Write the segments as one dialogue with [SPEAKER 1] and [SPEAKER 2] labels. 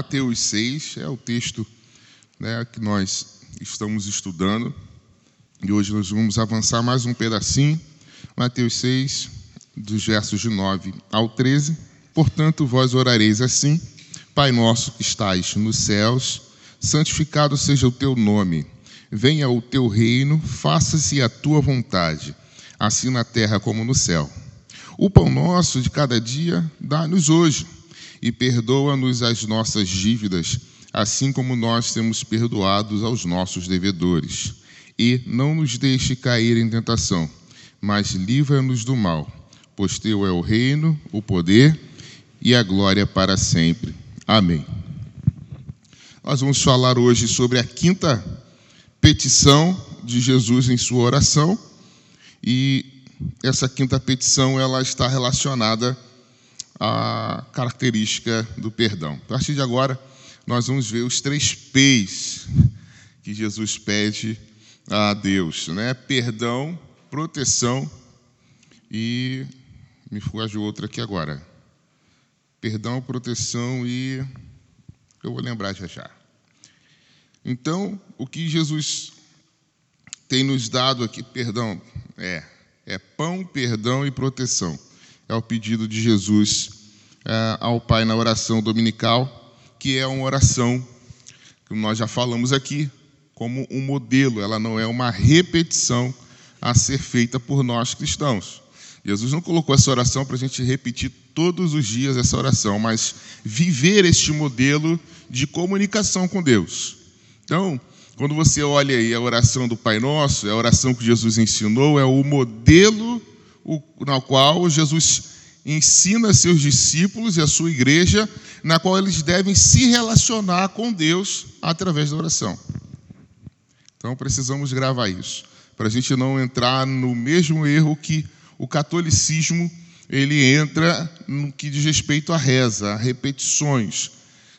[SPEAKER 1] Mateus 6 é o texto né, que nós estamos estudando. E hoje nós vamos avançar mais um pedacinho. Mateus 6, dos versos de 9 ao 13. Portanto, vós orareis assim: Pai nosso que estais nos céus, santificado seja o teu nome. Venha o teu reino, faça-se a tua vontade, assim na terra como no céu. O pão nosso de cada dia dá-nos hoje e perdoa-nos as nossas dívidas, assim como nós temos perdoados aos nossos devedores. E não nos deixe cair em tentação, mas livra-nos do mal, pois teu é o reino, o poder e a glória para sempre. Amém. Nós vamos falar hoje sobre a quinta petição de Jesus em sua oração, e essa quinta petição ela está relacionada a característica do perdão. A partir de agora, nós vamos ver os três P's que Jesus pede a Deus, né? Perdão, proteção e me fugiu outra aqui agora. Perdão, proteção e eu vou lembrar já já. Então, o que Jesus tem nos dado aqui, perdão, é é pão, perdão e proteção é o pedido de Jesus é, ao Pai na oração dominical, que é uma oração que nós já falamos aqui, como um modelo, ela não é uma repetição a ser feita por nós cristãos. Jesus não colocou essa oração para a gente repetir todos os dias essa oração, mas viver este modelo de comunicação com Deus. Então, quando você olha aí a oração do Pai Nosso, é a oração que Jesus ensinou, é o modelo na qual Jesus ensina seus discípulos e a sua igreja, na qual eles devem se relacionar com Deus através da oração. Então precisamos gravar isso, para a gente não entrar no mesmo erro que o catolicismo ele entra no que diz respeito à reza, a repetições.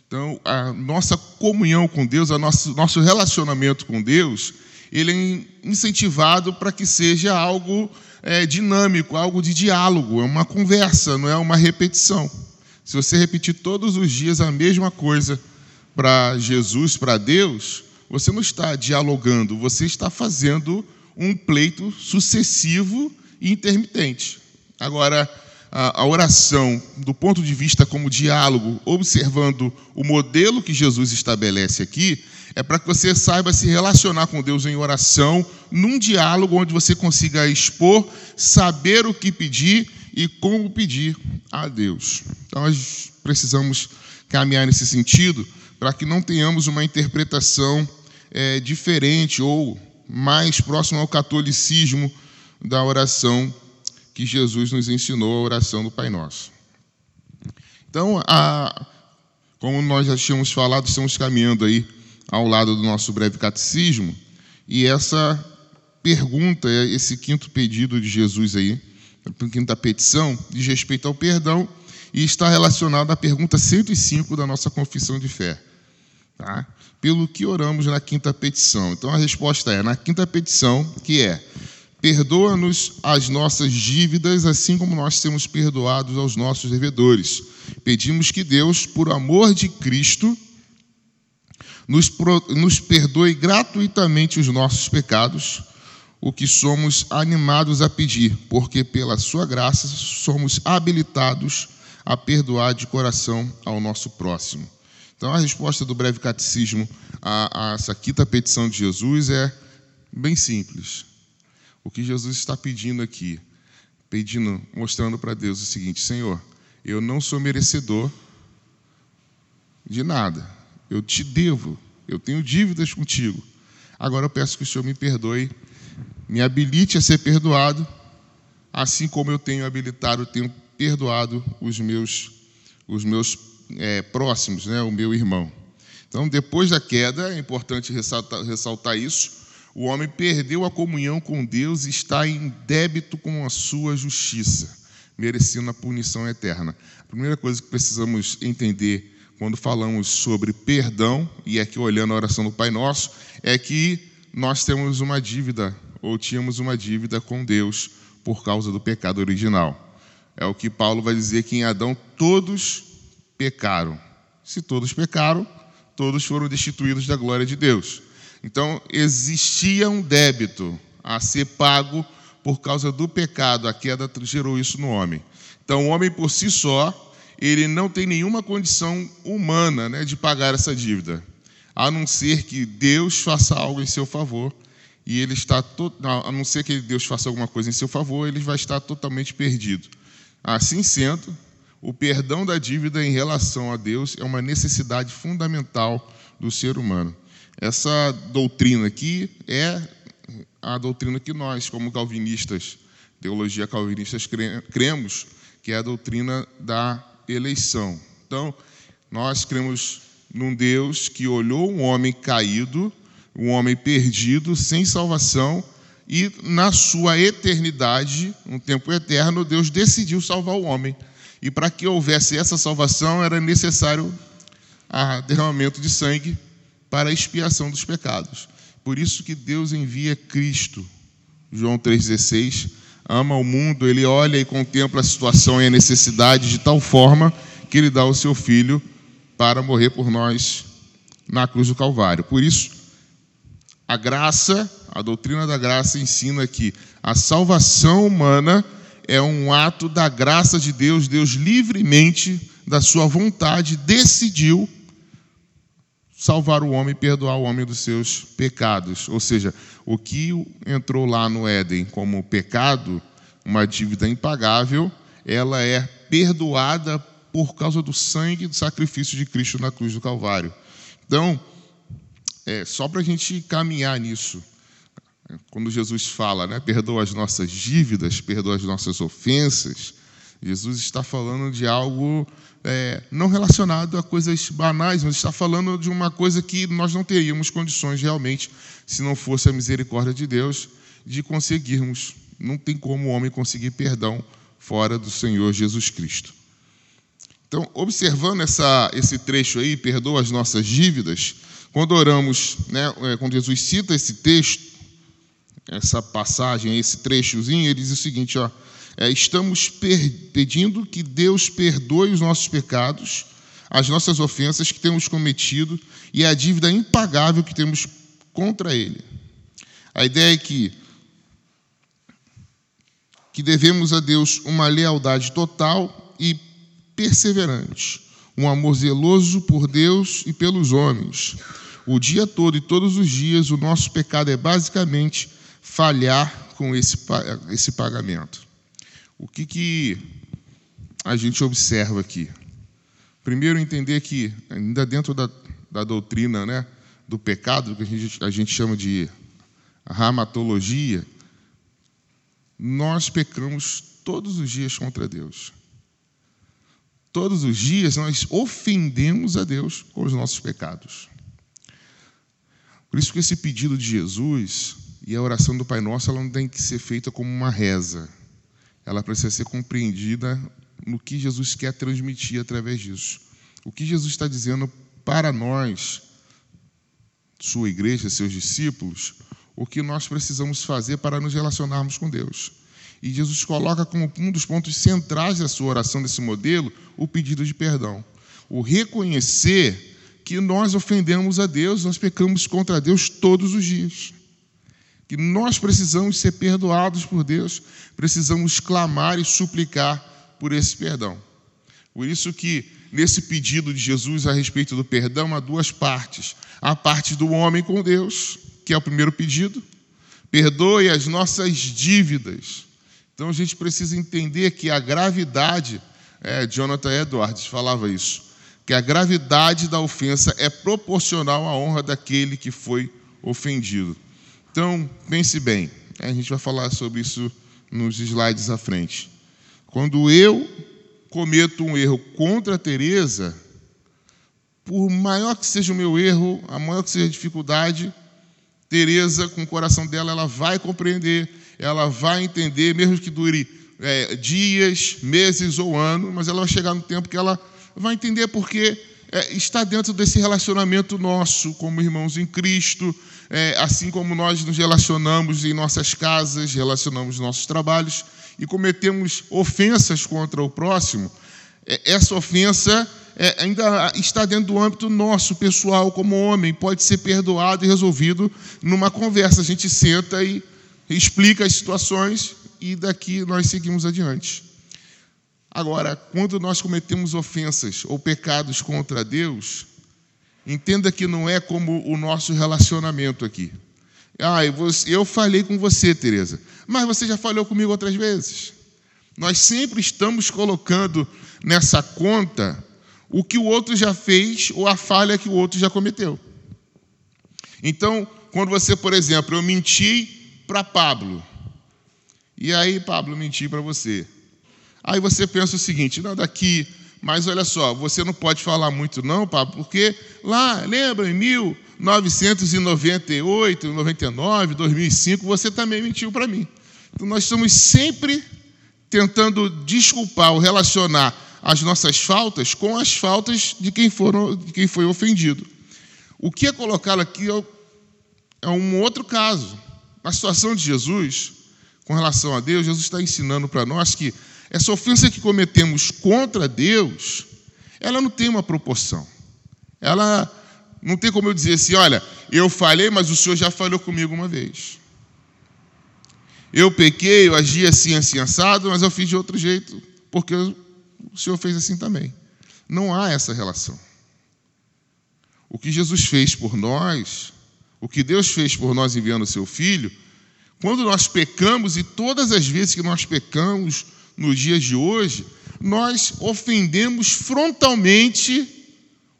[SPEAKER 1] Então, a nossa comunhão com Deus, o nosso, nosso relacionamento com Deus, ele é incentivado para que seja algo é, dinâmico, algo de diálogo, é uma conversa, não é uma repetição. Se você repetir todos os dias a mesma coisa para Jesus, para Deus, você não está dialogando, você está fazendo um pleito sucessivo e intermitente. Agora, a, oração, do ponto de vista como diálogo, observando o modelo que Jesus estabelece aqui, é para que você saiba se relacionar com Deus em oração, num diálogo onde você consiga expor, saber o que pedir e como pedir a Deus. Então, nós precisamos caminhar nesse sentido para que não tenhamos uma interpretação é, diferente ou mais próxima ao catolicismo da oração que Jesus nos ensinou, a oração do Pai Nosso. Então, a, como nós já tínhamos falado, estamos caminhando aí ao lado do nosso breve catecismo, e essa pergunta, esse quinto pedido de Jesus aí, a quinta petição, diz respeito ao perdão e está relacionado à pergunta 105 da nossa confissão de fé. Tá? Pelo que oramos na quinta petição. Então a resposta é: na quinta petição, que é Perdoa-nos as nossas dívidas, assim como nós temos perdoados aos nossos devedores. Pedimos que Deus, por amor de Cristo, nos, pro, nos perdoe gratuitamente os nossos pecados, o que somos animados a pedir, porque pela Sua graça somos habilitados a perdoar de coração ao nosso próximo. Então, a resposta do breve catecismo a, a essa quinta petição de Jesus é bem simples o que Jesus está pedindo aqui, pedindo, mostrando para Deus o seguinte: Senhor, eu não sou merecedor de nada. Eu te devo, eu tenho dívidas contigo. Agora eu peço que o Senhor me perdoe, me habilite a ser perdoado, assim como eu tenho habilitado, tenho perdoado os meus, os meus é, próximos, né, o meu irmão. Então, depois da queda, é importante ressaltar, ressaltar isso o homem perdeu a comunhão com Deus e está em débito com a sua justiça, merecendo a punição eterna. A primeira coisa que precisamos entender quando falamos sobre perdão, e aqui olhando a oração do Pai Nosso, é que nós temos uma dívida, ou tínhamos uma dívida com Deus por causa do pecado original. É o que Paulo vai dizer que em Adão todos pecaram, Se todos pecaram, todos foram destituídos da glória de Deus. Então, existia um débito a ser pago por causa do pecado. A queda gerou isso no homem. Então, o homem por si só, ele não tem nenhuma condição humana né, de pagar essa dívida, a não ser que Deus faça algo em seu favor. E ele está, a não ser que Deus faça alguma coisa em seu favor, ele vai estar totalmente perdido. Assim sendo, o perdão da dívida em relação a Deus é uma necessidade fundamental do ser humano. Essa doutrina aqui é a doutrina que nós, como calvinistas, teologia calvinistas, cremos, que é a doutrina da eleição. Então, nós cremos num Deus que olhou um homem caído, um homem perdido, sem salvação, e na sua eternidade, um tempo eterno, Deus decidiu salvar o homem. E para que houvesse essa salvação, era necessário o derramamento de sangue para a expiação dos pecados. Por isso que Deus envia Cristo. João 3,16 ama o mundo, ele olha e contempla a situação e a necessidade de tal forma que ele dá o seu filho para morrer por nós na cruz do Calvário. Por isso, a graça, a doutrina da graça ensina que a salvação humana é um ato da graça de Deus, Deus livremente, da sua vontade, decidiu salvar o homem perdoar o homem dos seus pecados. Ou seja, o que entrou lá no Éden como pecado, uma dívida impagável, ela é perdoada por causa do sangue do sacrifício de Cristo na cruz do Calvário. Então, é, só para a gente caminhar nisso, quando Jesus fala, né, perdoa as nossas dívidas, perdoa as nossas ofensas, Jesus está falando de algo é, não relacionado a coisas banais, mas está falando de uma coisa que nós não teríamos condições realmente, se não fosse a misericórdia de Deus, de conseguirmos. Não tem como o homem conseguir perdão fora do Senhor Jesus Cristo. Então, observando essa, esse trecho aí, perdoa as nossas dívidas, quando oramos, né, é, quando Jesus cita esse texto, essa passagem, esse trechozinho, ele diz o seguinte: ó, é, estamos pedindo que Deus perdoe os nossos pecados, as nossas ofensas que temos cometido e a dívida impagável que temos contra Ele. A ideia é que, que devemos a Deus uma lealdade total e perseverante, um amor zeloso por Deus e pelos homens. O dia todo e todos os dias, o nosso pecado é basicamente falhar com esse, esse pagamento. O que, que a gente observa aqui? Primeiro, entender que, ainda dentro da, da doutrina né, do pecado, que a gente, a gente chama de ramatologia, nós pecamos todos os dias contra Deus. Todos os dias nós ofendemos a Deus com os nossos pecados. Por isso que esse pedido de Jesus e a oração do Pai Nosso ela não tem que ser feita como uma reza ela precisa ser compreendida no que Jesus quer transmitir através disso. O que Jesus está dizendo para nós, sua igreja, seus discípulos, o que nós precisamos fazer para nos relacionarmos com Deus. E Jesus coloca como um dos pontos centrais da sua oração desse modelo o pedido de perdão. O reconhecer que nós ofendemos a Deus, nós pecamos contra Deus todos os dias que nós precisamos ser perdoados por Deus, precisamos clamar e suplicar por esse perdão. Por isso que nesse pedido de Jesus a respeito do perdão há duas partes. A parte do homem com Deus, que é o primeiro pedido, perdoe as nossas dívidas. Então a gente precisa entender que a gravidade, é, Jonathan Edwards falava isso, que a gravidade da ofensa é proporcional à honra daquele que foi ofendido. Então, pense bem, a gente vai falar sobre isso nos slides à frente. Quando eu cometo um erro contra a Teresa, por maior que seja o meu erro, a maior que seja a dificuldade, Teresa, com o coração dela, ela vai compreender, ela vai entender, mesmo que dure é, dias, meses ou anos, mas ela vai chegar no tempo que ela vai entender porque é, está dentro desse relacionamento nosso como irmãos em Cristo, é, assim como nós nos relacionamos em nossas casas, relacionamos nossos trabalhos e cometemos ofensas contra o próximo, é, essa ofensa é, ainda está dentro do âmbito nosso, pessoal, como homem, pode ser perdoado e resolvido numa conversa. A gente senta e explica as situações e daqui nós seguimos adiante. Agora, quando nós cometemos ofensas ou pecados contra Deus, entenda que não é como o nosso relacionamento aqui. Ah, eu falei com você, Tereza, mas você já falou comigo outras vezes. Nós sempre estamos colocando nessa conta o que o outro já fez ou a falha que o outro já cometeu. Então, quando você, por exemplo, eu menti para Pablo, e aí, Pablo, menti para você. Aí você pensa o seguinte: não, daqui, mas olha só, você não pode falar muito, não, Pablo, porque lá, lembra, em 1998, 99, 2005, você também mentiu para mim. Então, nós estamos sempre tentando desculpar ou relacionar as nossas faltas com as faltas de quem, foram, de quem foi ofendido. O que é colocado aqui é, é um outro caso. Na situação de Jesus, com relação a Deus, Jesus está ensinando para nós que essa ofensa que cometemos contra Deus, ela não tem uma proporção. Ela não tem como eu dizer assim, olha, eu falei, mas o Senhor já falou comigo uma vez. Eu pequei, eu agi assim, assim, assado, mas eu fiz de outro jeito, porque o Senhor fez assim também. Não há essa relação. O que Jesus fez por nós, o que Deus fez por nós enviando o seu Filho, quando nós pecamos, e todas as vezes que nós pecamos nos dias de hoje, nós ofendemos frontalmente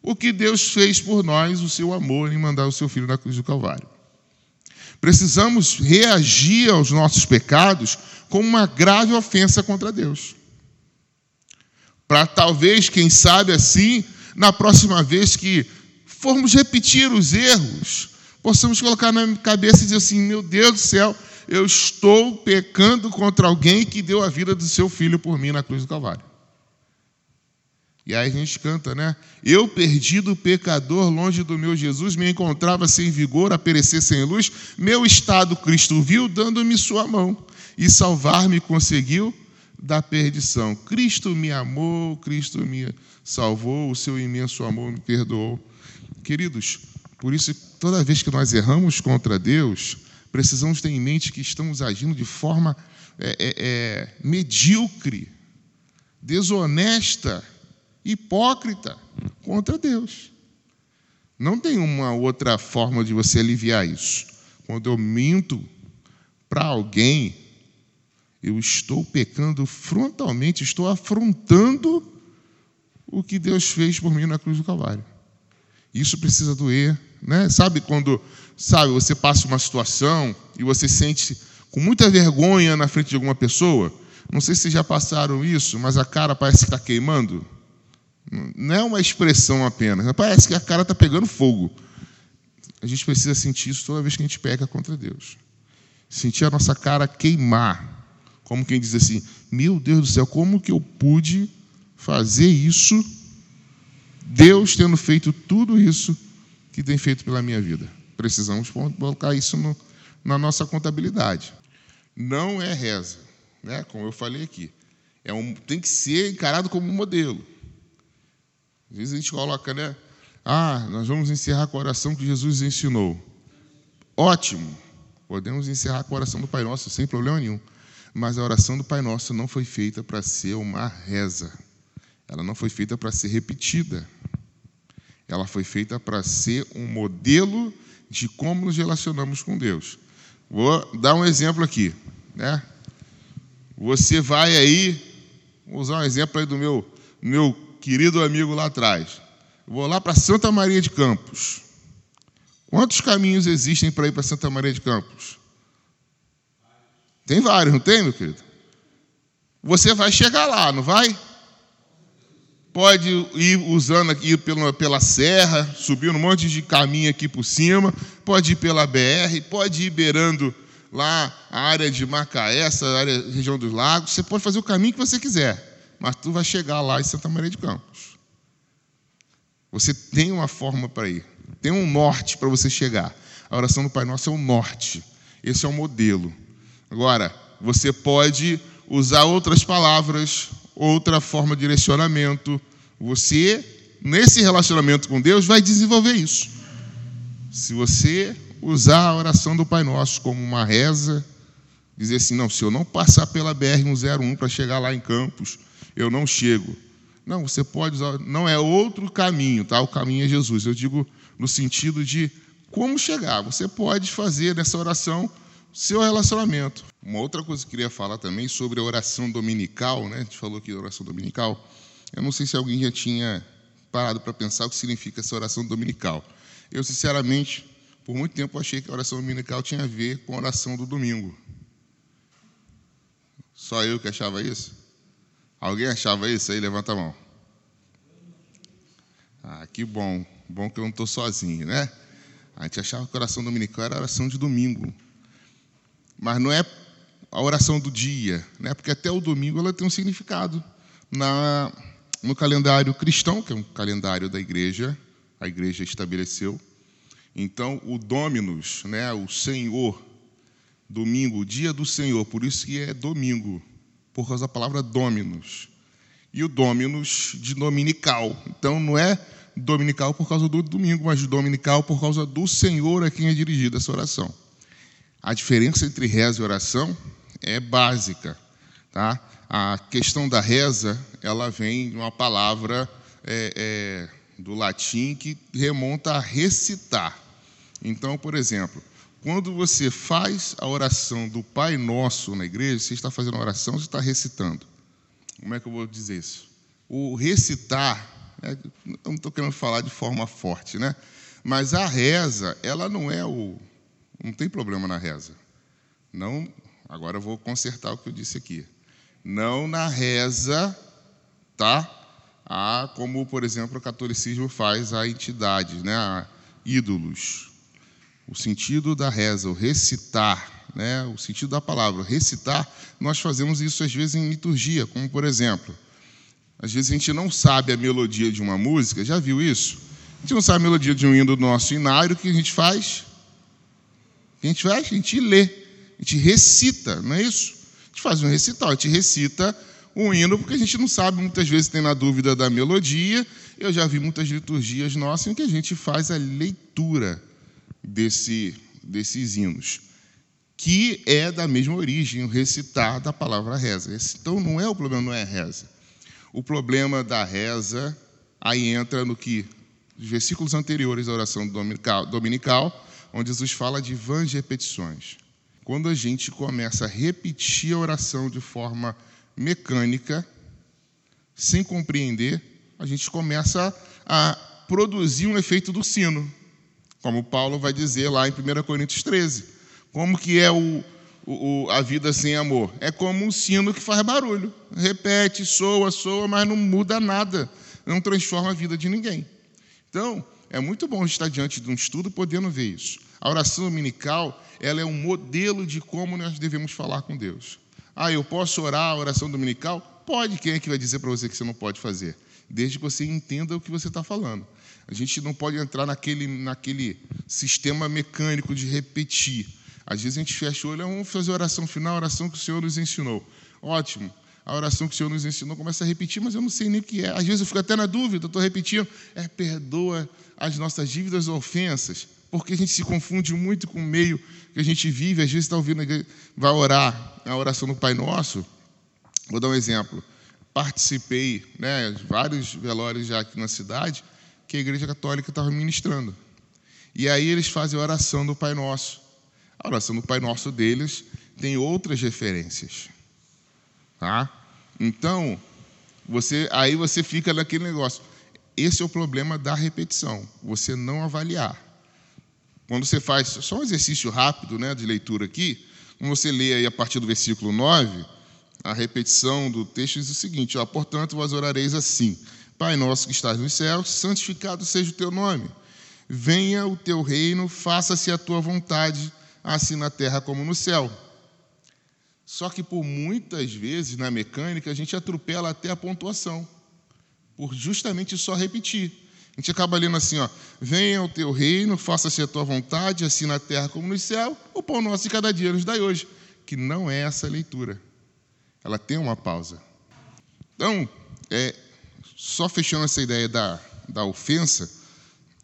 [SPEAKER 1] o que Deus fez por nós, o seu amor em mandar o seu Filho na cruz do Calvário. Precisamos reagir aos nossos pecados com uma grave ofensa contra Deus. Para talvez, quem sabe assim, na próxima vez que formos repetir os erros, possamos colocar na cabeça e dizer assim: meu Deus do céu, eu estou pecando contra alguém que deu a vida do seu filho por mim na cruz do Calvário. E aí a gente canta, né? Eu, perdido pecador, longe do meu Jesus, me encontrava sem vigor, a perecer sem luz. Meu estado Cristo viu, dando-me sua mão, e salvar-me conseguiu da perdição. Cristo me amou, Cristo me salvou, o seu imenso amor me perdoou. Queridos, por isso, toda vez que nós erramos contra Deus, precisamos ter em mente que estamos agindo de forma é, é, é medíocre, desonesta hipócrita contra Deus. Não tem uma outra forma de você aliviar isso. Quando eu minto para alguém, eu estou pecando frontalmente, estou afrontando o que Deus fez por mim na cruz do Calvário. Isso precisa doer, né? Sabe quando, sabe, você passa uma situação e você sente com muita vergonha na frente de alguma pessoa? Não sei se já passaram isso, mas a cara parece que está queimando. Não é uma expressão apenas. Parece que a cara está pegando fogo. A gente precisa sentir isso toda vez que a gente peca contra Deus. Sentir a nossa cara queimar. Como quem diz assim: Meu Deus do céu, como que eu pude fazer isso? Deus tendo feito tudo isso que tem feito pela minha vida. Precisamos colocar isso no, na nossa contabilidade. Não é reza, né? como eu falei aqui. É um, tem que ser encarado como um modelo. Às vezes a gente coloca, né? Ah, nós vamos encerrar com a oração que Jesus ensinou. Ótimo. Podemos encerrar com a oração do Pai Nosso sem problema nenhum. Mas a oração do Pai Nosso não foi feita para ser uma reza. Ela não foi feita para ser repetida. Ela foi feita para ser um modelo de como nos relacionamos com Deus. Vou dar um exemplo aqui, né? Você vai aí, vou usar um exemplo aí do meu, meu querido amigo lá atrás. Vou lá para Santa Maria de Campos. Quantos caminhos existem para ir para Santa Maria de Campos? Tem vários, não tem, meu querido? Você vai chegar lá, não vai? Pode ir usando aqui pela, pela serra, subindo um monte de caminho aqui por cima, pode ir pela BR, pode ir beirando lá a área de Macaé, essa área, região dos lagos. Você pode fazer o caminho que você quiser mas tu vai chegar lá em Santa Maria de Campos. Você tem uma forma para ir, tem um norte para você chegar. A oração do Pai Nosso é o norte, esse é o modelo. Agora, você pode usar outras palavras, outra forma de direcionamento. Você nesse relacionamento com Deus, vai desenvolver isso. Se você usar a oração do Pai Nosso como uma reza, dizer assim: não, se eu não passar pela BR-101 para chegar lá em Campos, eu não chego. Não, você pode usar, não é outro caminho, tá? O caminho é Jesus. Eu digo no sentido de como chegar. Você pode fazer nessa oração seu relacionamento. Uma outra coisa que eu queria falar também sobre a oração dominical, né? A gente falou aqui da oração dominical. Eu não sei se alguém já tinha parado para pensar o que significa essa oração dominical. Eu, sinceramente, por muito tempo achei que a oração dominical tinha a ver com a oração do domingo. Só eu que achava isso? Alguém achava isso aí? Levanta a mão. Ah, que bom. Bom que eu não estou sozinho, né? A gente achava que a oração dominical era a oração de domingo. Mas não é a oração do dia, né? porque até o domingo ela tem um significado. Na, no calendário cristão, que é um calendário da igreja, a igreja estabeleceu. Então, o Dominus, né, o Senhor, domingo, dia do Senhor, por isso que é domingo, por causa da palavra Dominus. E o Dominus de dominical. Então, não é dominical por causa do domingo, mas dominical por causa do Senhor a quem é dirigida essa oração. A diferença entre reza e oração é básica. Tá? A questão da reza, ela vem de uma palavra é, é, do latim que remonta a recitar. Então, por exemplo, quando você faz a oração do Pai Nosso na igreja, você está fazendo a oração, você está recitando. Como é que eu vou dizer isso? O recitar, né, não estou querendo falar de forma forte, né? Mas a reza, ela não é o. Não tem problema na reza. Não. Agora eu vou consertar o que eu disse aqui. Não na reza, tá? Ah, como, por exemplo, o catolicismo faz a entidades, né? A ídolos. O sentido da reza, o recitar, né? o sentido da palavra, recitar, nós fazemos isso às vezes em liturgia, como por exemplo, às vezes a gente não sabe a melodia de uma música, já viu isso? A gente não sabe a melodia de um hino do nosso inário, o que a gente faz? A gente faz? A gente lê, a gente recita, não é isso? A gente faz um recital, a gente recita um hino, porque a gente não sabe, muitas vezes tem na dúvida da melodia. Eu já vi muitas liturgias nossas em que a gente faz a leitura desse, desses hinos, que é da mesma origem, o recitar da palavra reza. Então não é o problema, não é reza. O problema da reza aí entra no que os versículos anteriores à oração dominical, dominical onde Jesus fala de vãs repetições. Quando a gente começa a repetir a oração de forma mecânica, sem compreender, a gente começa a produzir um efeito do sino. Como Paulo vai dizer lá em 1 Coríntios 13. Como que é o, o, a vida sem amor? É como um sino que faz barulho. Repete, soa, soa, mas não muda nada. Não transforma a vida de ninguém. Então, é muito bom estar diante de um estudo podendo ver isso. A oração dominical ela é um modelo de como nós devemos falar com Deus. Ah, eu posso orar a oração dominical? Pode. Quem é que vai dizer para você que você não pode fazer? Desde que você entenda o que você está falando. A gente não pode entrar naquele, naquele sistema mecânico de repetir. Às vezes a gente fecha o olho, vamos fazer a oração final, a oração que o Senhor nos ensinou. Ótimo. A oração que o Senhor nos ensinou começa a repetir, mas eu não sei nem o que é. Às vezes eu fico até na dúvida, estou repetindo. É perdoa as nossas dívidas ou ofensas, porque a gente se confunde muito com o meio que a gente vive. Às vezes está ouvindo, vai orar a oração do Pai Nosso. Vou dar um exemplo. Participei, né, vários velórios já aqui na cidade, que a Igreja Católica estava ministrando. E aí eles fazem a oração do Pai Nosso. A oração do Pai Nosso deles tem outras referências. Tá? Então, você, aí você fica naquele negócio. Esse é o problema da repetição, você não avaliar. Quando você faz só um exercício rápido né, de leitura aqui, quando você lê aí a partir do versículo 9, a repetição do texto diz o seguinte: ó, portanto, vós orareis assim. Pai nosso que estás nos céus, santificado seja o teu nome. Venha o teu reino, faça-se a tua vontade, assim na terra como no céu. Só que por muitas vezes na mecânica a gente atropela até a pontuação, por justamente só repetir. A gente acaba lendo assim, ó, venha o teu reino, faça-se a tua vontade, assim na terra como no céu, o pão nosso de cada dia nos dai hoje, que não é essa leitura. Ela tem uma pausa. Então, é, só fechando essa ideia da da ofensa,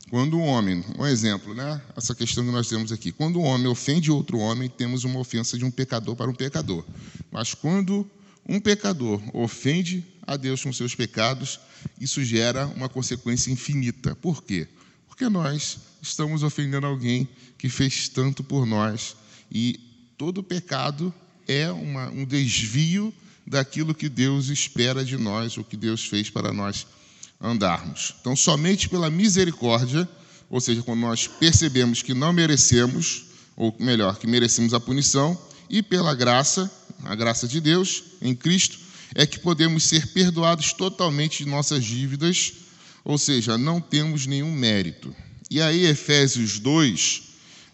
[SPEAKER 1] quando um homem, um exemplo, né? Essa questão que nós temos aqui. Quando um homem ofende outro homem, temos uma ofensa de um pecador para um pecador. Mas quando um pecador ofende a Deus com seus pecados, isso gera uma consequência infinita. Por quê? Porque nós estamos ofendendo alguém que fez tanto por nós. E todo pecado é uma, um desvio daquilo que Deus espera de nós, o que Deus fez para nós andarmos. Então, somente pela misericórdia, ou seja, quando nós percebemos que não merecemos, ou melhor, que merecemos a punição, e pela graça, a graça de Deus em Cristo, é que podemos ser perdoados totalmente de nossas dívidas, ou seja, não temos nenhum mérito. E aí, Efésios 2,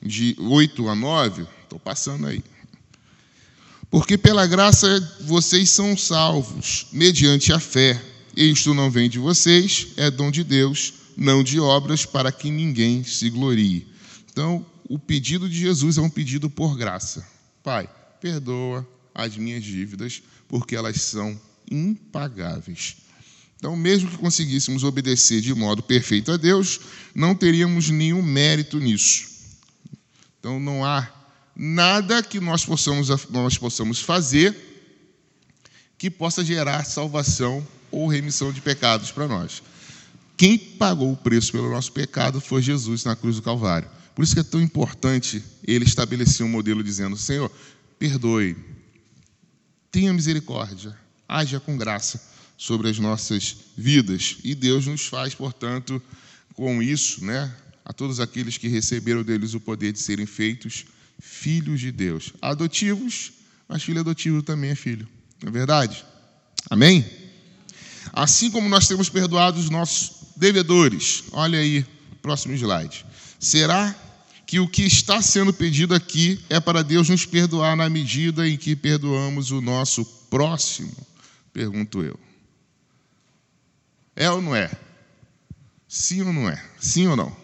[SPEAKER 1] de 8 a 9, estou passando aí. Porque pela graça vocês são salvos, mediante a fé. Isto não vem de vocês, é dom de Deus, não de obras, para que ninguém se glorie. Então, o pedido de Jesus é um pedido por graça. Pai, perdoa as minhas dívidas, porque elas são impagáveis. Então, mesmo que conseguíssemos obedecer de modo perfeito a Deus, não teríamos nenhum mérito nisso. Então, não há nada que nós possamos, nós possamos fazer que possa gerar salvação ou remissão de pecados para nós. Quem pagou o preço pelo nosso pecado foi Jesus na cruz do Calvário. Por isso que é tão importante ele estabelecer um modelo dizendo: Senhor, perdoe, tenha misericórdia, haja com graça sobre as nossas vidas. E Deus nos faz, portanto, com isso, né, a todos aqueles que receberam deles o poder de serem feitos filhos de Deus. Adotivos, mas filho adotivo também é filho. Não é verdade? Amém? Assim como nós temos perdoado os nossos devedores. Olha aí, próximo slide. Será que o que está sendo pedido aqui é para Deus nos perdoar na medida em que perdoamos o nosso próximo? Pergunto eu. É ou não é? Sim ou não é? Sim ou não?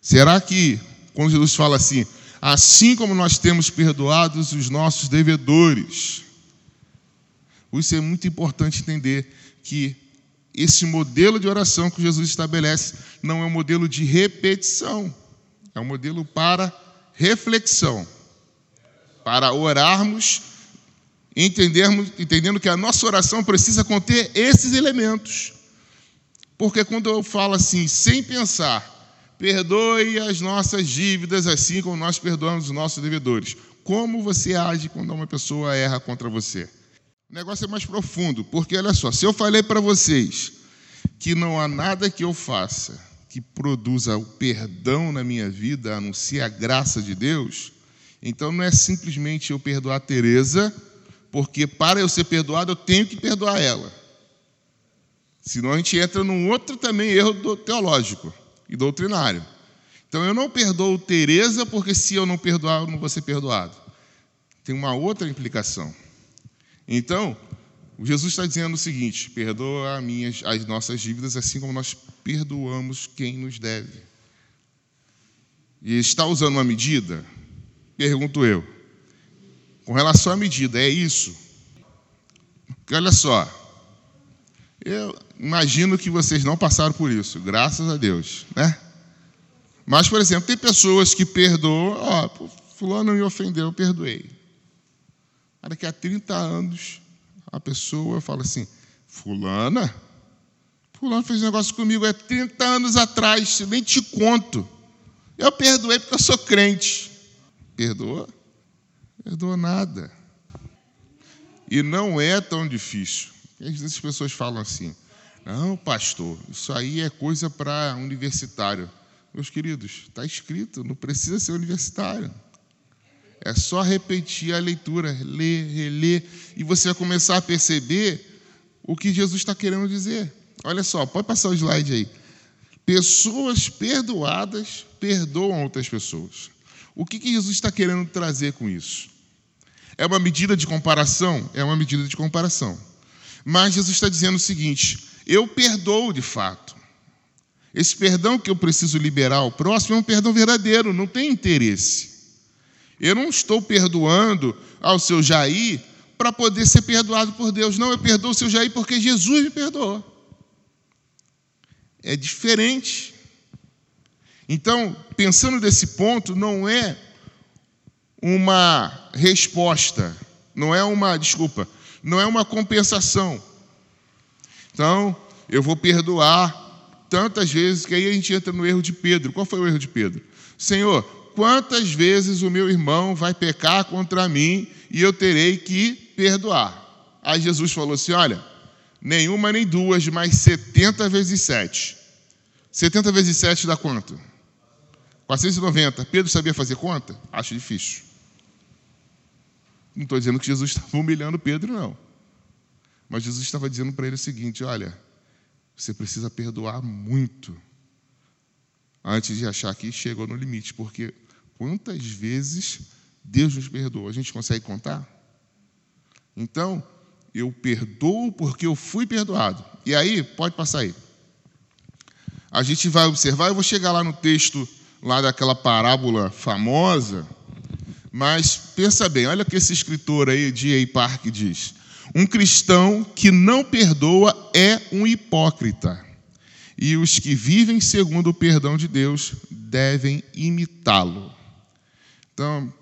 [SPEAKER 1] Será que quando Jesus fala assim, assim como nós temos perdoados os nossos devedores. Isso é muito importante entender que esse modelo de oração que Jesus estabelece não é um modelo de repetição, é um modelo para reflexão, para orarmos, entendermos, entendendo que a nossa oração precisa conter esses elementos. Porque quando eu falo assim, sem pensar, Perdoe as nossas dívidas, assim como nós perdoamos os nossos devedores. Como você age quando uma pessoa erra contra você? O negócio é mais profundo, porque olha só, se eu falei para vocês que não há nada que eu faça que produza o perdão na minha vida, a não ser a graça de Deus, então não é simplesmente eu perdoar a Teresa, porque para eu ser perdoado eu tenho que perdoar ela. Senão a gente entra num outro também erro teológico e doutrinário. Então eu não perdoo Teresa porque se eu não perdoar, eu não vou ser perdoado. Tem uma outra implicação. Então, Jesus está dizendo o seguinte: perdoa minhas, as nossas dívidas assim como nós perdoamos quem nos deve. E está usando uma medida? Pergunto eu. Com relação à medida, é isso? Porque olha só, eu imagino que vocês não passaram por isso, graças a Deus, né? Mas, por exemplo, tem pessoas que perdoam, ó, fulano me ofendeu, eu perdoei. Daqui a 30 anos, a pessoa fala assim, fulana, fulano fez um negócio comigo há 30 anos atrás, nem te conto. Eu perdoei porque eu sou crente. Perdoa? Perdoa nada. E não é tão difícil. Às vezes as pessoas falam assim: não, pastor, isso aí é coisa para universitário. Meus queridos, está escrito, não precisa ser universitário. É só repetir a leitura, ler, reler, e você vai começar a perceber o que Jesus está querendo dizer. Olha só, pode passar o slide aí. Pessoas perdoadas perdoam outras pessoas. O que, que Jesus está querendo trazer com isso? É uma medida de comparação? É uma medida de comparação. Mas Jesus está dizendo o seguinte: eu perdoo de fato. Esse perdão que eu preciso liberar ao próximo é um perdão verdadeiro, não tem interesse. Eu não estou perdoando ao seu Jair para poder ser perdoado por Deus. Não, eu perdoo o seu Jair porque Jesus me perdoou. é diferente. Então, pensando desse ponto, não é uma resposta, não é uma, desculpa, não é uma compensação. Então, eu vou perdoar tantas vezes que aí a gente entra no erro de Pedro. Qual foi o erro de Pedro? Senhor, quantas vezes o meu irmão vai pecar contra mim e eu terei que perdoar? Aí Jesus falou assim: Olha, nenhuma nem duas, mas 70 vezes 7. 70 vezes 7 dá quanto? 490. Pedro sabia fazer conta? Acho difícil. Não estou dizendo que Jesus estava humilhando Pedro, não. Mas Jesus estava dizendo para ele o seguinte: olha, você precisa perdoar muito antes de achar que chegou no limite, porque quantas vezes Deus nos perdoou? A gente consegue contar? Então, eu perdoo porque eu fui perdoado. E aí, pode passar aí. A gente vai observar, eu vou chegar lá no texto lá daquela parábola famosa, mas pensa bem, olha o que esse escritor aí, D.A. Park, diz. Um cristão que não perdoa é um hipócrita. E os que vivem segundo o perdão de Deus devem imitá-lo. Então,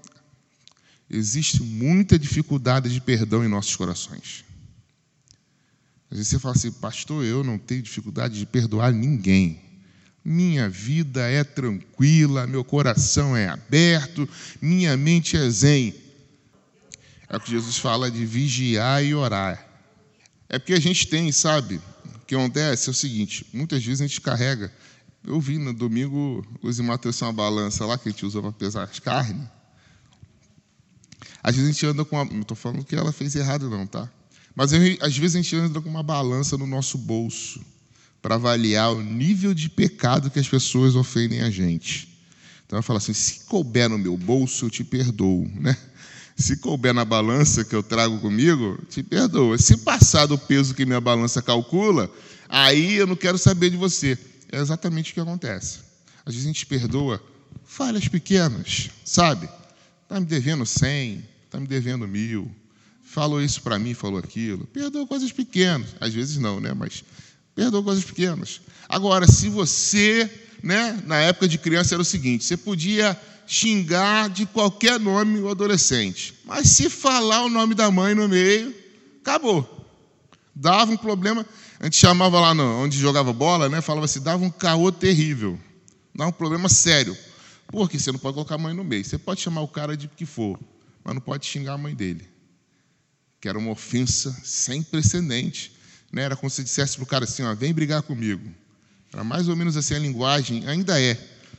[SPEAKER 1] existe muita dificuldade de perdão em nossos corações. Às vezes você fala assim, pastor, eu não tenho dificuldade de perdoar ninguém. Minha vida é tranquila, meu coração é aberto, minha mente é zen. É o que Jesus fala de vigiar e orar. É porque a gente tem, sabe? O que acontece é o seguinte: muitas vezes a gente carrega. Eu vi no domingo o Zimar trouxe uma balança lá que a gente usa para pesar as carnes. Às vezes a gente anda com uma. Não estou falando que ela fez errado, não, tá? Mas às vezes a gente anda com uma balança no nosso bolso para avaliar o nível de pecado que as pessoas ofendem a gente. Então eu falo assim: se couber no meu bolso, eu te perdoo, né? Se couber na balança que eu trago comigo, te perdoo. Se passar do peso que minha balança calcula, aí eu não quero saber de você. É exatamente o que acontece. Às vezes a gente perdoa falhas pequenas, sabe? Está me devendo 100, está me devendo mil, falou isso para mim, falou aquilo. Perdoa coisas pequenas. Às vezes não, né? Mas Perdoa coisas pequenas. Agora, se você, né, na época de criança era o seguinte, você podia xingar de qualquer nome o adolescente, mas se falar o nome da mãe no meio, acabou. Dava um problema, a gente chamava lá no, onde jogava bola, né, falava assim, dava um caô terrível. Dava um problema sério. Porque você não pode colocar a mãe no meio. Você pode chamar o cara de que for, mas não pode xingar a mãe dele. Que era uma ofensa sem precedente. Né? Era como se dissesse para o cara assim: ó, vem brigar comigo. Era mais ou menos assim a linguagem, ainda é,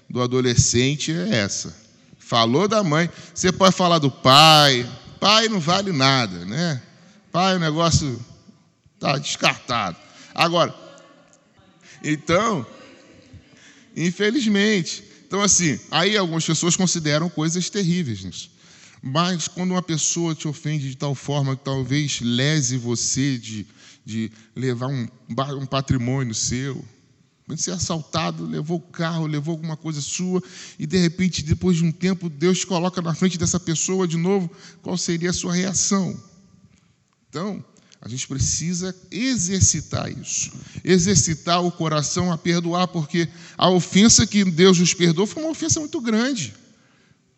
[SPEAKER 1] do adolescente, é essa. Falou da mãe, você pode falar do pai, pai não vale nada, né? Pai, o negócio está descartado. Agora, então, infelizmente, então assim, aí algumas pessoas consideram coisas terríveis nisso. Mas quando uma pessoa te ofende de tal forma que talvez lese você de, de levar um, um patrimônio seu, quando ser assaltado, levou o carro, levou alguma coisa sua, e de repente, depois de um tempo, Deus te coloca na frente dessa pessoa de novo, qual seria a sua reação? Então, a gente precisa exercitar isso, exercitar o coração a perdoar, porque a ofensa que Deus nos perdoou foi uma ofensa muito grande.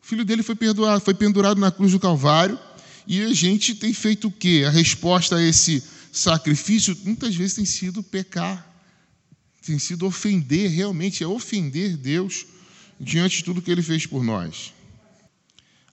[SPEAKER 1] O filho dele foi perdoado, foi pendurado na cruz do Calvário, e a gente tem feito o quê? A resposta a esse sacrifício muitas vezes tem sido pecar, tem sido ofender, realmente é ofender Deus diante de tudo que ele fez por nós.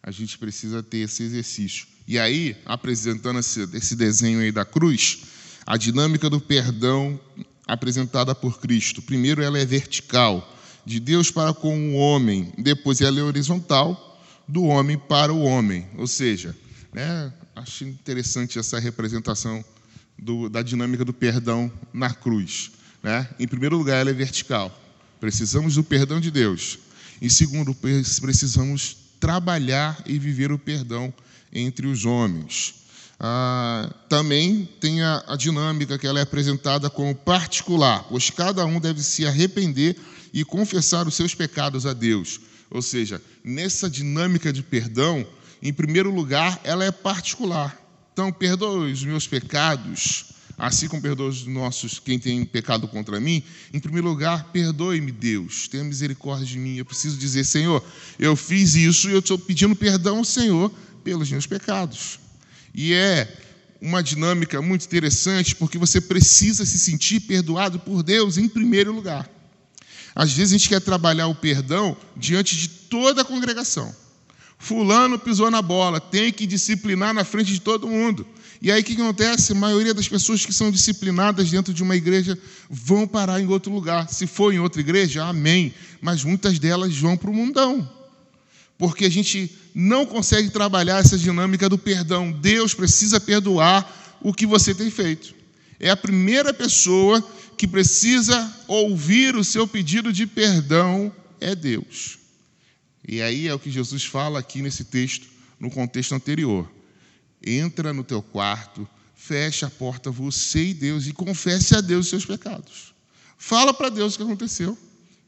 [SPEAKER 1] A gente precisa ter esse exercício. E aí, apresentando esse, esse desenho aí da cruz, a dinâmica do perdão apresentada por Cristo. Primeiro, ela é vertical de Deus para com o homem, depois ela é horizontal, do homem para o homem. Ou seja, né, acho interessante essa representação do, da dinâmica do perdão na cruz. Né? Em primeiro lugar, ela é vertical. Precisamos do perdão de Deus. Em segundo, precisamos trabalhar e viver o perdão entre os homens. Ah, também tem a, a dinâmica que ela é apresentada como particular, pois cada um deve se arrepender e confessar os seus pecados a Deus. Ou seja, nessa dinâmica de perdão, em primeiro lugar, ela é particular. Então, perdoa os meus pecados assim como perdoa os nossos, quem tem pecado contra mim, em primeiro lugar, perdoe-me, Deus, tenha misericórdia de mim. Eu preciso dizer, Senhor, eu fiz isso e eu estou pedindo perdão ao Senhor pelos meus pecados. E é uma dinâmica muito interessante, porque você precisa se sentir perdoado por Deus em primeiro lugar. Às vezes a gente quer trabalhar o perdão diante de toda a congregação. Fulano pisou na bola, tem que disciplinar na frente de todo mundo. E aí o que acontece? A maioria das pessoas que são disciplinadas dentro de uma igreja vão parar em outro lugar. Se for em outra igreja, amém. Mas muitas delas vão para o mundão. Porque a gente não consegue trabalhar essa dinâmica do perdão. Deus precisa perdoar o que você tem feito. É a primeira pessoa que precisa ouvir o seu pedido de perdão é Deus. E aí é o que Jesus fala aqui nesse texto, no contexto anterior. Entra no teu quarto, fecha a porta você e Deus e confesse a Deus os seus pecados. Fala para Deus o que aconteceu.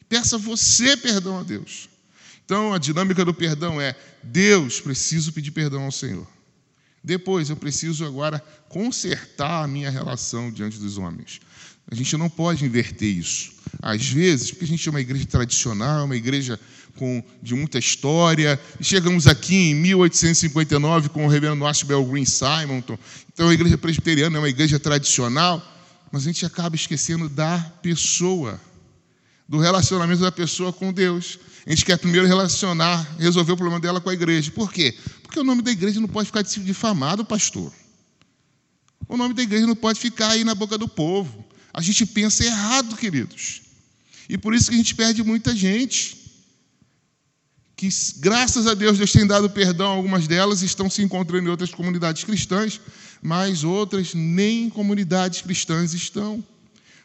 [SPEAKER 1] Peça você perdão a Deus. Então a dinâmica do perdão é: Deus, preciso pedir perdão ao Senhor. Depois eu preciso agora consertar a minha relação diante dos homens. A gente não pode inverter isso. Às vezes, porque a gente é uma igreja tradicional, uma igreja com, de muita história. Chegamos aqui em 1859 com o reverendo Ashbel Green Simonton. Então, a igreja presbiteriana é uma igreja tradicional, mas a gente acaba esquecendo da pessoa, do relacionamento da pessoa com Deus. A gente quer primeiro relacionar, resolver o problema dela com a igreja. Por quê? Porque o nome da igreja não pode ficar difamado, pastor. O nome da igreja não pode ficar aí na boca do povo. A gente pensa errado, queridos. E por isso que a gente perde muita gente que, graças a Deus, Deus tem dado perdão a algumas delas estão se encontrando em outras comunidades cristãs, mas outras nem em comunidades cristãs estão.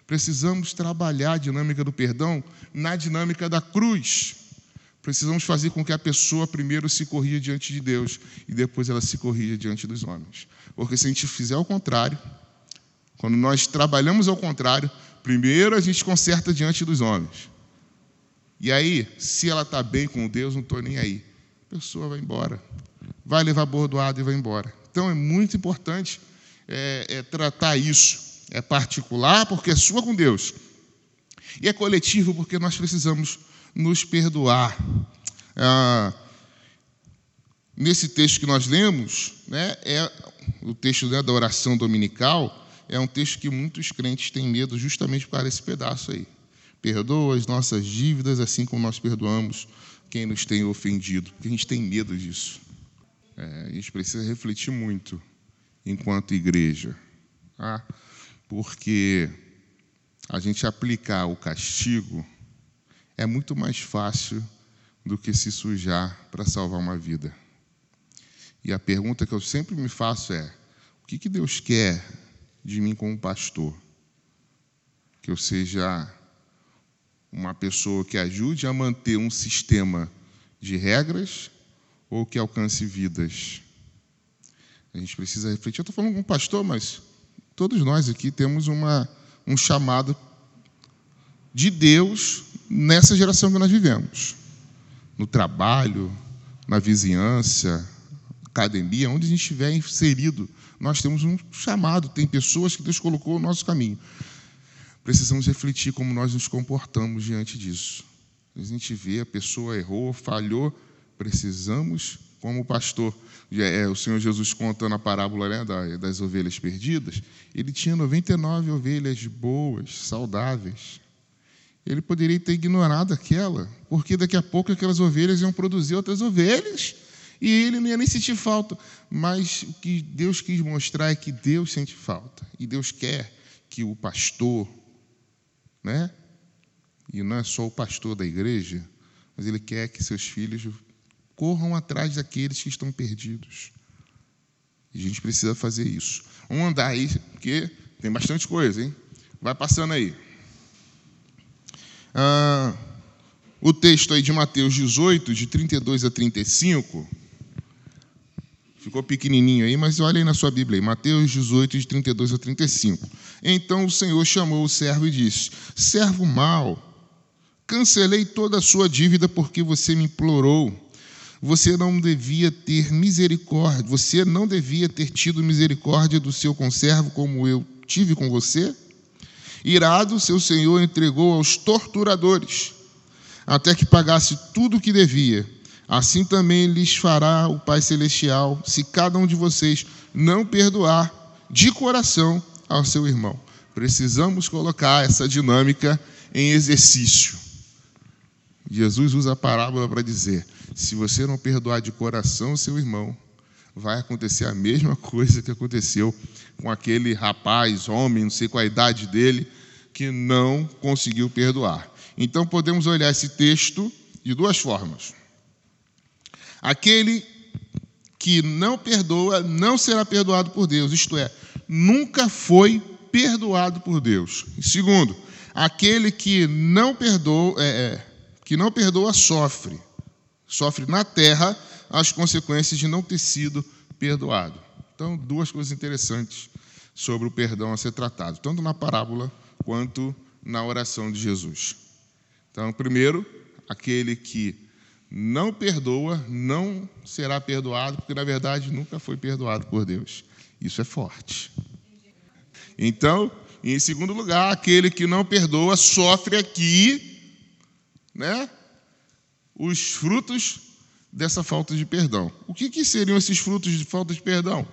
[SPEAKER 1] Precisamos trabalhar a dinâmica do perdão na dinâmica da cruz. Precisamos fazer com que a pessoa primeiro se corrija diante de Deus e depois ela se corrija diante dos homens. Porque se a gente fizer o contrário, quando nós trabalhamos ao contrário, primeiro a gente conserta diante dos homens. E aí, se ela está bem com Deus, não estou nem aí. A pessoa vai embora. Vai levar bordoado e vai embora. Então é muito importante é, é, tratar isso. É particular porque é sua com Deus. E é coletivo porque nós precisamos nos perdoar. Ah, nesse texto que nós lemos, né, é o texto né, da oração dominical, é um texto que muitos crentes têm medo justamente para esse pedaço aí. Perdoa as nossas dívidas, assim como nós perdoamos quem nos tem ofendido, porque a gente tem medo disso. É, a gente precisa refletir muito enquanto igreja, tá? porque a gente aplicar o castigo é muito mais fácil do que se sujar para salvar uma vida. E a pergunta que eu sempre me faço é: o que, que Deus quer de mim como pastor? Que eu seja uma pessoa que ajude a manter um sistema de regras ou que alcance vidas. A gente precisa refletir. Eu estou falando com um pastor, mas todos nós aqui temos uma, um chamado de Deus nessa geração que nós vivemos. No trabalho, na vizinhança, academia, onde a gente estiver inserido, nós temos um chamado, tem pessoas que Deus colocou no nosso caminho precisamos refletir como nós nos comportamos diante disso. A gente vê a pessoa errou, falhou, precisamos, como o pastor, é, o Senhor Jesus conta na parábola né, das ovelhas perdidas, ele tinha 99 ovelhas boas, saudáveis. Ele poderia ter ignorado aquela, porque daqui a pouco aquelas ovelhas iam produzir outras ovelhas e ele não ia nem sentir falta. Mas o que Deus quis mostrar é que Deus sente falta e Deus quer que o pastor, né? E não é só o pastor da igreja, mas ele quer que seus filhos corram atrás daqueles que estão perdidos. E a gente precisa fazer isso. Vamos andar aí, porque tem bastante coisa, hein? Vai passando aí. Ah, o texto aí de Mateus 18, de 32 a 35. Ficou pequenininho aí, mas olha aí na sua Bíblia, aí, Mateus 18, de 32 a 35. Então o Senhor chamou o servo e disse: Servo mau, cancelei toda a sua dívida porque você me implorou. Você não devia ter misericórdia, você não devia ter tido misericórdia do seu conservo como eu tive com você? Irado, seu senhor entregou aos torturadores, até que pagasse tudo o que devia. Assim também lhes fará o Pai Celestial, se cada um de vocês não perdoar de coração ao seu irmão. Precisamos colocar essa dinâmica em exercício. Jesus usa a parábola para dizer: se você não perdoar de coração seu irmão, vai acontecer a mesma coisa que aconteceu com aquele rapaz, homem, não sei qual a idade dele, que não conseguiu perdoar. Então podemos olhar esse texto de duas formas. Aquele que não perdoa não será perdoado por Deus, isto é, nunca foi perdoado por Deus. E segundo, aquele que não perdoa, é, é, que não perdoa sofre, sofre na terra as consequências de não ter sido perdoado. Então, duas coisas interessantes sobre o perdão a ser tratado, tanto na parábola quanto na oração de Jesus. Então, primeiro, aquele que não perdoa não será perdoado, porque na verdade nunca foi perdoado por Deus. Isso é forte. Então, em segundo lugar, aquele que não perdoa sofre aqui, né, os frutos dessa falta de perdão. O que, que seriam esses frutos de falta de perdão?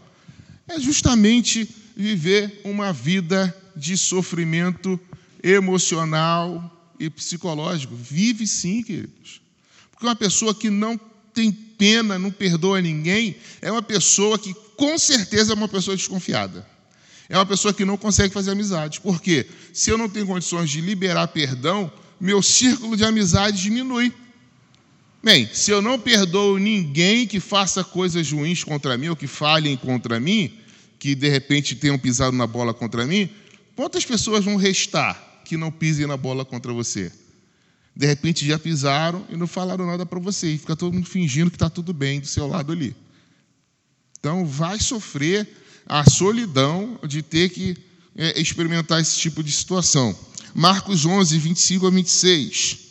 [SPEAKER 1] É justamente viver uma vida de sofrimento emocional e psicológico. Vive sim, queridos. Porque uma pessoa que não tem pena, não perdoa ninguém, é uma pessoa que com certeza é uma pessoa desconfiada. É uma pessoa que não consegue fazer amizade. Por quê? Se eu não tenho condições de liberar perdão, meu círculo de amizade diminui. Bem, se eu não perdoo ninguém que faça coisas ruins contra mim ou que falhem contra mim, que de repente tenham pisado na bola contra mim, quantas pessoas vão restar que não pisem na bola contra você? De repente já pisaram e não falaram nada para você, e fica todo mundo fingindo que está tudo bem do seu lado ali. Então, vai sofrer a solidão de ter que é, experimentar esse tipo de situação. Marcos 11, 25 a 26.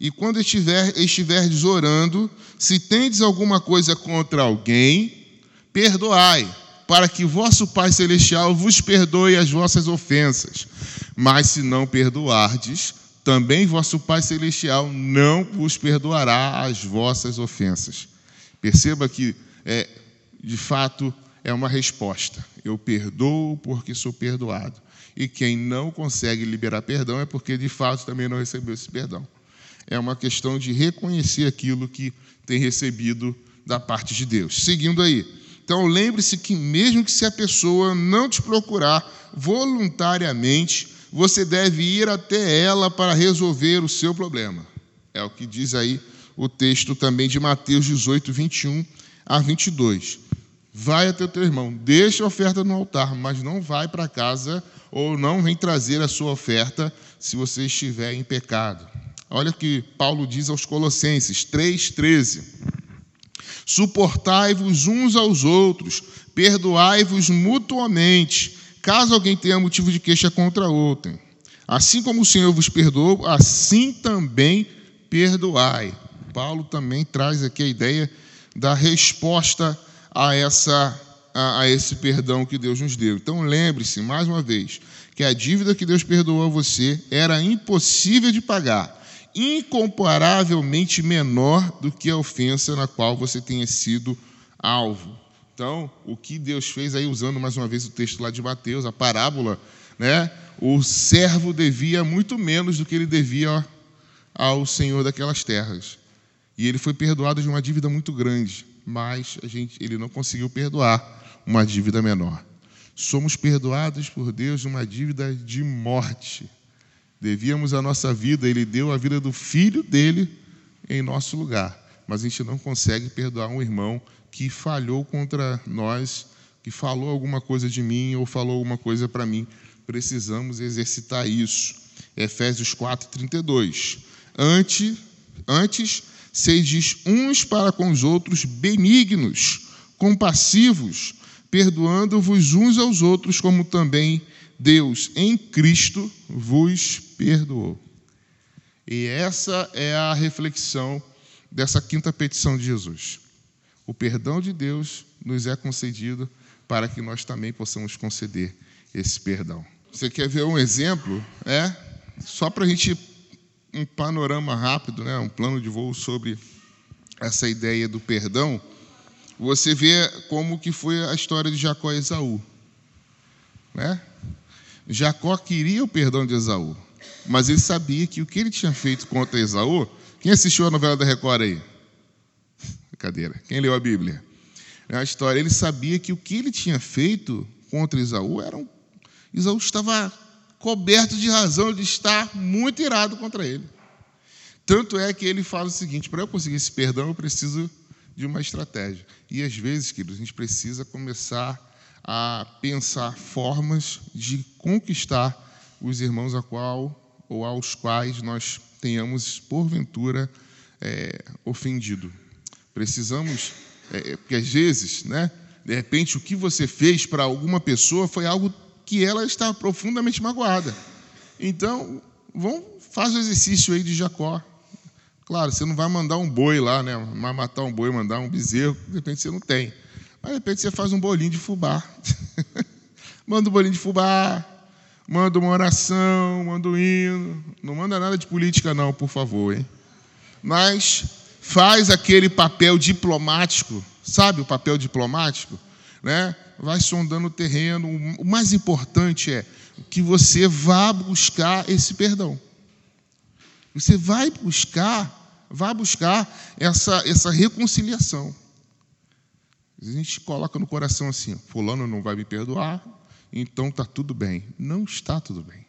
[SPEAKER 1] E quando estiver, estiverdes orando, se tendes alguma coisa contra alguém, perdoai, para que vosso Pai Celestial vos perdoe as vossas ofensas. Mas se não perdoardes, também vosso Pai Celestial não vos perdoará as vossas ofensas. Perceba que, é, de fato, é uma resposta. Eu perdoo porque sou perdoado. E quem não consegue liberar perdão é porque, de fato, também não recebeu esse perdão é uma questão de reconhecer aquilo que tem recebido da parte de Deus. Seguindo aí. Então, lembre-se que, mesmo que se a pessoa não te procurar voluntariamente, você deve ir até ela para resolver o seu problema. É o que diz aí o texto também de Mateus 18, 21 a 22. Vai até o teu irmão, deixa a oferta no altar, mas não vai para casa ou não vem trazer a sua oferta se você estiver em pecado. Olha o que Paulo diz aos Colossenses 3,13: Suportai-vos uns aos outros, perdoai-vos mutuamente, caso alguém tenha motivo de queixa contra outro. Assim como o Senhor vos perdoou, assim também perdoai. Paulo também traz aqui a ideia da resposta a, essa, a, a esse perdão que Deus nos deu. Então lembre-se, mais uma vez, que a dívida que Deus perdoou a você era impossível de pagar incomparavelmente menor do que a ofensa na qual você tenha sido alvo. Então, o que Deus fez aí, usando mais uma vez o texto lá de Mateus, a parábola, né? O servo devia muito menos do que ele devia ao senhor daquelas terras. E ele foi perdoado de uma dívida muito grande, mas a gente, ele não conseguiu perdoar uma dívida menor. Somos perdoados por Deus de uma dívida de morte. Devíamos a nossa vida, Ele deu a vida do filho dele em nosso lugar. Mas a gente não consegue perdoar um irmão que falhou contra nós, que falou alguma coisa de mim ou falou alguma coisa para mim. Precisamos exercitar isso. Efésios 4, 32. Antes, antes sejais uns para com os outros benignos, compassivos, perdoando-vos uns aos outros, como também Deus em Cristo vos perdoou. E essa é a reflexão dessa quinta petição de Jesus. O perdão de Deus nos é concedido para que nós também possamos conceder esse perdão. Você quer ver um exemplo? É só para a gente um panorama rápido, né? Um plano de voo sobre essa ideia do perdão. Você vê como que foi a história de Jacó e Esaú, né? Jacó queria o perdão de Esaú, mas ele sabia que o que ele tinha feito contra Esaú. Quem assistiu a novela da Record aí? Cadeira. Quem leu a Bíblia? É a história. Ele sabia que o que ele tinha feito contra Esaú era um. Esaú estava coberto de razão de estar muito irado contra ele. Tanto é que ele fala o seguinte: para eu conseguir esse perdão, eu preciso de uma estratégia. E às vezes, queridos, a gente precisa começar a pensar formas de conquistar os irmãos a qual ou aos quais nós tenhamos, porventura, é, ofendido. Precisamos, é, porque às vezes, né, de repente, o que você fez para alguma pessoa foi algo que ela está profundamente magoada. Então, vamos, faz o exercício aí de Jacó. Claro, você não vai mandar um boi lá, né? Vai matar um boi, mandar um bezerro, de repente você não tem. Mas de repente você faz um bolinho de fubá. manda um bolinho de fubá, manda uma oração, manda um hino. Não manda nada de política, não, por favor, hein? Mas faz aquele papel diplomático, sabe o papel diplomático? Né? Vai sondando o terreno. O mais importante é que você vá buscar esse perdão. Você vai buscar, vai buscar essa, essa reconciliação. A gente coloca no coração assim: Fulano não vai me perdoar, então está tudo bem. Não está tudo bem.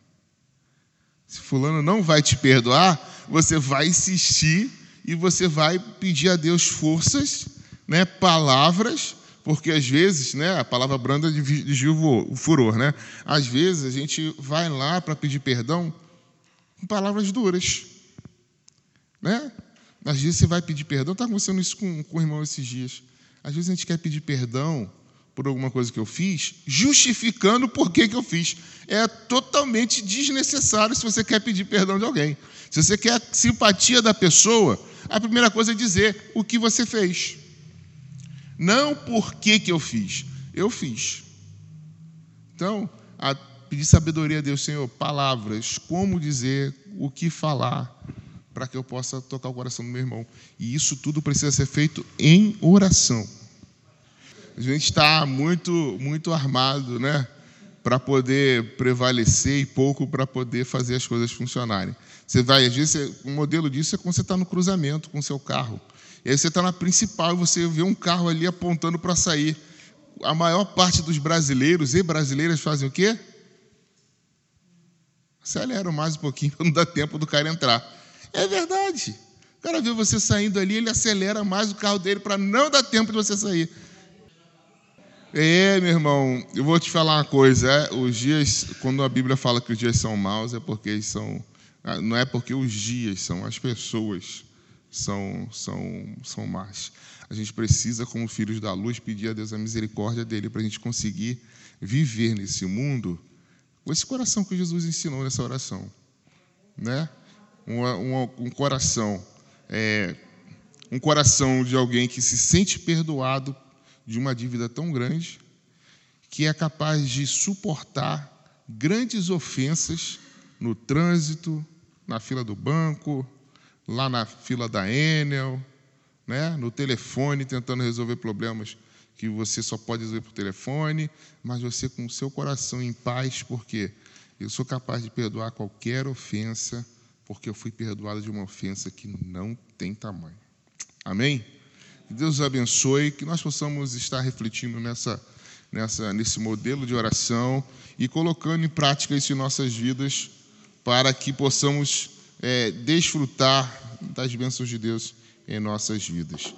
[SPEAKER 1] Se Fulano não vai te perdoar, você vai insistir e você vai pedir a Deus forças, né, palavras, porque às vezes, né, a palavra branda desvia o furor, né? Às vezes a gente vai lá para pedir perdão com palavras duras, né? Às vezes você vai pedir perdão, está acontecendo isso com, com o irmão esses dias. Às vezes a gente quer pedir perdão por alguma coisa que eu fiz, justificando por que, que eu fiz. É totalmente desnecessário se você quer pedir perdão de alguém. Se você quer simpatia da pessoa, a primeira coisa é dizer o que você fez. Não por que, que eu fiz. Eu fiz. Então, a pedir sabedoria a Deus, Senhor, palavras, como dizer, o que falar, para que eu possa tocar o coração do meu irmão. E isso tudo precisa ser feito em oração. A gente está muito, muito armado, né? Para poder prevalecer e pouco para poder fazer as coisas funcionarem. Você vai, às vezes, um modelo disso é quando você está no cruzamento com o seu carro. E aí você está na principal e você vê um carro ali apontando para sair. A maior parte dos brasileiros e brasileiras fazem o quê? Aceleram mais um pouquinho para não dar tempo do cara entrar. É verdade. O cara vê você saindo ali, ele acelera mais o carro dele para não dar tempo de você sair. É, meu irmão, eu vou te falar uma coisa. É, os dias, quando a Bíblia fala que os dias são maus, é porque são. Ah, não é porque os dias são, as pessoas são, são, são más. A gente precisa, como filhos da luz, pedir a Deus a misericórdia dele para a gente conseguir viver nesse mundo com esse coração que Jesus ensinou nessa oração. Né? um, um, um coração, é, um coração de alguém que se sente perdoado de uma dívida tão grande, que é capaz de suportar grandes ofensas no trânsito, na fila do banco, lá na fila da Enel, né? no telefone, tentando resolver problemas que você só pode resolver por telefone, mas você com o seu coração em paz, porque eu sou capaz de perdoar qualquer ofensa porque eu fui perdoado de uma ofensa que não tem tamanho. Amém? Que Deus os abençoe, que nós possamos estar refletindo nessa, nessa, nesse modelo de oração e colocando em prática isso em nossas vidas, para que possamos é, desfrutar das bênçãos de Deus em nossas vidas.